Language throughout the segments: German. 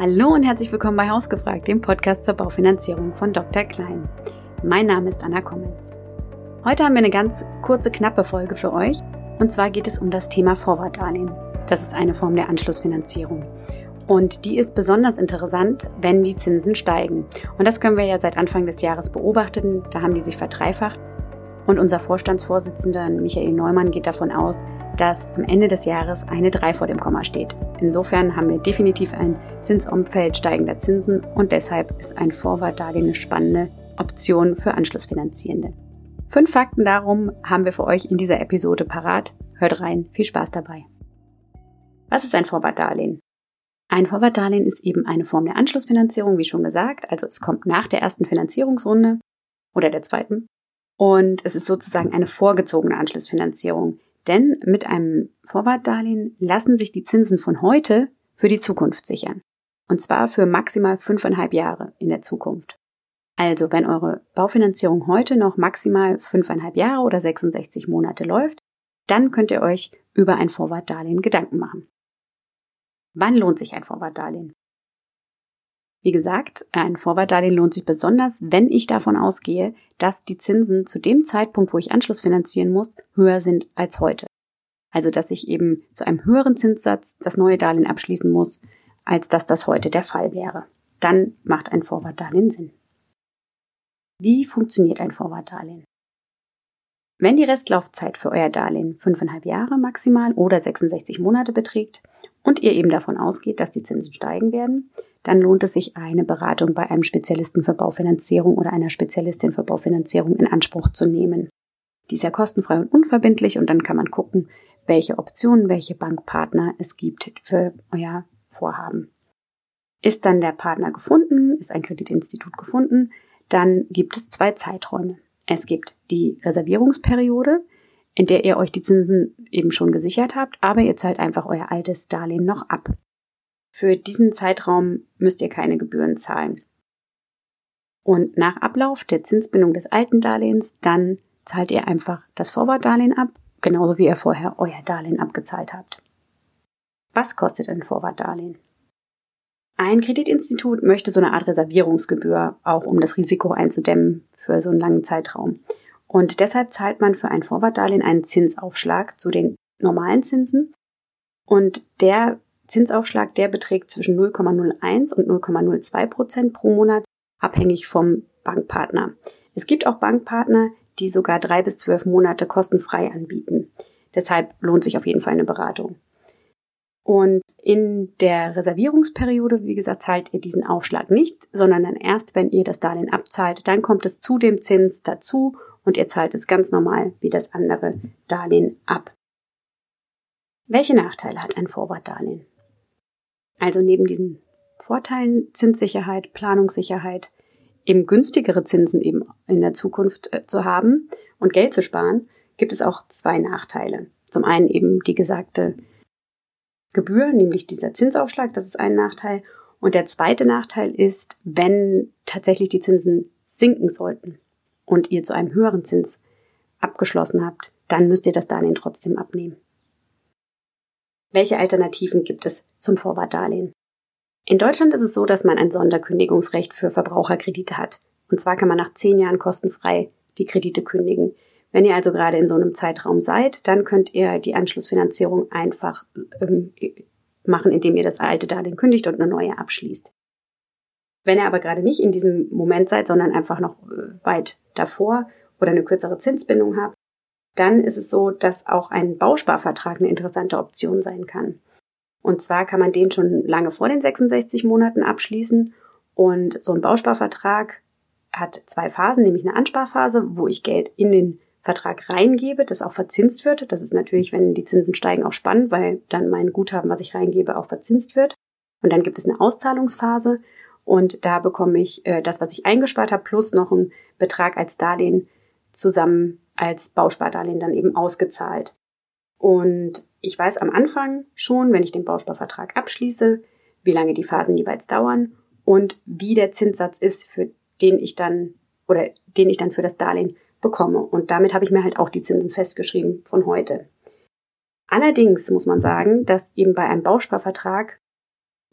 Hallo und herzlich willkommen bei Hausgefragt, dem Podcast zur Baufinanzierung von Dr. Klein. Mein Name ist Anna Kommens. Heute haben wir eine ganz kurze, knappe Folge für euch. Und zwar geht es um das Thema Vorwartdarlehen. Das ist eine Form der Anschlussfinanzierung. Und die ist besonders interessant, wenn die Zinsen steigen. Und das können wir ja seit Anfang des Jahres beobachten. Da haben die sich verdreifacht. Und unser Vorstandsvorsitzender Michael Neumann geht davon aus, dass am Ende des Jahres eine 3 vor dem Komma steht. Insofern haben wir definitiv ein Zinsumfeld steigender Zinsen und deshalb ist ein Vorwartdarlehen eine spannende Option für Anschlussfinanzierende. Fünf Fakten darum haben wir für euch in dieser Episode parat. Hört rein, viel Spaß dabei. Was ist ein Vorwartdarlehen? Ein Vorwartdarlehen ist eben eine Form der Anschlussfinanzierung, wie schon gesagt. Also es kommt nach der ersten Finanzierungsrunde oder der zweiten. Und es ist sozusagen eine vorgezogene Anschlussfinanzierung. Denn mit einem Vorwartdarlehen lassen sich die Zinsen von heute für die Zukunft sichern. Und zwar für maximal fünfeinhalb Jahre in der Zukunft. Also, wenn eure Baufinanzierung heute noch maximal fünfeinhalb Jahre oder 66 Monate läuft, dann könnt ihr euch über ein Vorwartdarlehen Gedanken machen. Wann lohnt sich ein Vorwartdarlehen? Wie gesagt, ein Vorwartdarlehen lohnt sich besonders, wenn ich davon ausgehe, dass die Zinsen zu dem Zeitpunkt, wo ich Anschluss finanzieren muss, höher sind als heute. Also dass ich eben zu einem höheren Zinssatz das neue Darlehen abschließen muss, als dass das heute der Fall wäre. Dann macht ein Vorwartdarlehen Sinn. Wie funktioniert ein Vorwartdarlehen? Wenn die Restlaufzeit für euer Darlehen fünfeinhalb Jahre maximal oder 66 Monate beträgt und ihr eben davon ausgeht, dass die Zinsen steigen werden, dann lohnt es sich, eine Beratung bei einem Spezialisten für Baufinanzierung oder einer Spezialistin für Baufinanzierung in Anspruch zu nehmen. Die ist ja kostenfrei und unverbindlich und dann kann man gucken, welche Optionen, welche Bankpartner es gibt für euer Vorhaben. Ist dann der Partner gefunden, ist ein Kreditinstitut gefunden, dann gibt es zwei Zeiträume. Es gibt die Reservierungsperiode, in der ihr euch die Zinsen eben schon gesichert habt, aber ihr zahlt einfach euer altes Darlehen noch ab. Für diesen Zeitraum müsst ihr keine Gebühren zahlen. Und nach Ablauf der Zinsbindung des alten Darlehens, dann zahlt ihr einfach das Vorwartdarlehen ab, genauso wie ihr vorher euer Darlehen abgezahlt habt. Was kostet ein Vorwartdarlehen? Ein Kreditinstitut möchte so eine Art Reservierungsgebühr, auch um das Risiko einzudämmen für so einen langen Zeitraum. Und deshalb zahlt man für ein Vorwartdarlehen einen Zinsaufschlag zu den normalen Zinsen. Und der Zinsaufschlag, der beträgt zwischen 0,01 und 0,02 Prozent pro Monat, abhängig vom Bankpartner. Es gibt auch Bankpartner, die sogar drei bis zwölf Monate kostenfrei anbieten. Deshalb lohnt sich auf jeden Fall eine Beratung. Und in der Reservierungsperiode, wie gesagt, zahlt ihr diesen Aufschlag nicht, sondern dann erst, wenn ihr das Darlehen abzahlt, dann kommt es zu dem Zins dazu und ihr zahlt es ganz normal wie das andere Darlehen ab. Welche Nachteile hat ein Vorwartdarlehen? Also neben diesen Vorteilen Zinssicherheit, Planungssicherheit, eben günstigere Zinsen eben in der Zukunft äh, zu haben und Geld zu sparen, gibt es auch zwei Nachteile. Zum einen eben die gesagte Gebühr, nämlich dieser Zinsaufschlag, das ist ein Nachteil. Und der zweite Nachteil ist, wenn tatsächlich die Zinsen sinken sollten und ihr zu einem höheren Zins abgeschlossen habt, dann müsst ihr das Darlehen trotzdem abnehmen. Welche Alternativen gibt es zum Vorwartdarlehen? In Deutschland ist es so, dass man ein Sonderkündigungsrecht für Verbraucherkredite hat. Und zwar kann man nach zehn Jahren kostenfrei die Kredite kündigen. Wenn ihr also gerade in so einem Zeitraum seid, dann könnt ihr die Anschlussfinanzierung einfach ähm, machen, indem ihr das alte Darlehen kündigt und eine neue abschließt. Wenn ihr aber gerade nicht in diesem Moment seid, sondern einfach noch äh, weit davor oder eine kürzere Zinsbindung habt, dann ist es so, dass auch ein Bausparvertrag eine interessante Option sein kann. Und zwar kann man den schon lange vor den 66 Monaten abschließen. Und so ein Bausparvertrag hat zwei Phasen, nämlich eine Ansparphase, wo ich Geld in den Vertrag reingebe, das auch verzinst wird. Das ist natürlich, wenn die Zinsen steigen, auch spannend, weil dann mein Guthaben, was ich reingebe, auch verzinst wird. Und dann gibt es eine Auszahlungsphase und da bekomme ich äh, das, was ich eingespart habe, plus noch einen Betrag als Darlehen zusammen als Bauspardarlehen dann eben ausgezahlt. Und ich weiß am Anfang schon, wenn ich den Bausparvertrag abschließe, wie lange die Phasen jeweils dauern und wie der Zinssatz ist, für den ich dann oder den ich dann für das Darlehen bekomme. Und damit habe ich mir halt auch die Zinsen festgeschrieben von heute. Allerdings muss man sagen, dass eben bei einem Bausparvertrag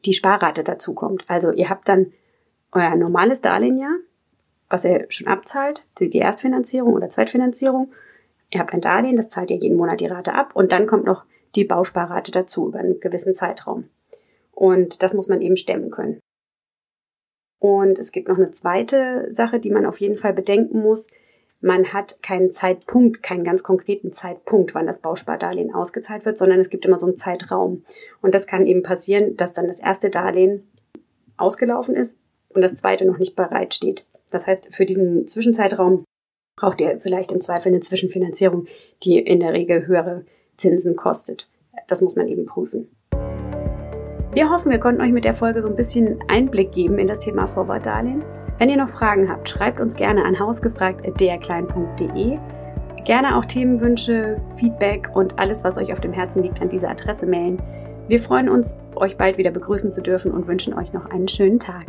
die Sparrate dazu kommt. Also ihr habt dann euer normales Darlehen ja, was ihr schon abzahlt, die Erstfinanzierung oder Zweitfinanzierung. Ihr habt ein Darlehen, das zahlt ihr jeden Monat die Rate ab und dann kommt noch die Bausparrate dazu über einen gewissen Zeitraum. Und das muss man eben stemmen können. Und es gibt noch eine zweite Sache, die man auf jeden Fall bedenken muss. Man hat keinen Zeitpunkt, keinen ganz konkreten Zeitpunkt, wann das Bauspardarlehen ausgezahlt wird, sondern es gibt immer so einen Zeitraum. Und das kann eben passieren, dass dann das erste Darlehen ausgelaufen ist und das zweite noch nicht bereitsteht. Das heißt, für diesen Zwischenzeitraum braucht ihr vielleicht im Zweifel eine Zwischenfinanzierung, die in der Regel höhere Zinsen kostet. Das muss man eben prüfen. Wir hoffen, wir konnten euch mit der Folge so ein bisschen Einblick geben in das Thema Vorwortdarlehen. Wenn ihr noch Fragen habt, schreibt uns gerne an hausgefragt.derklein.de. Gerne auch Themenwünsche, Feedback und alles, was euch auf dem Herzen liegt, an diese Adresse mailen. Wir freuen uns, euch bald wieder begrüßen zu dürfen und wünschen euch noch einen schönen Tag.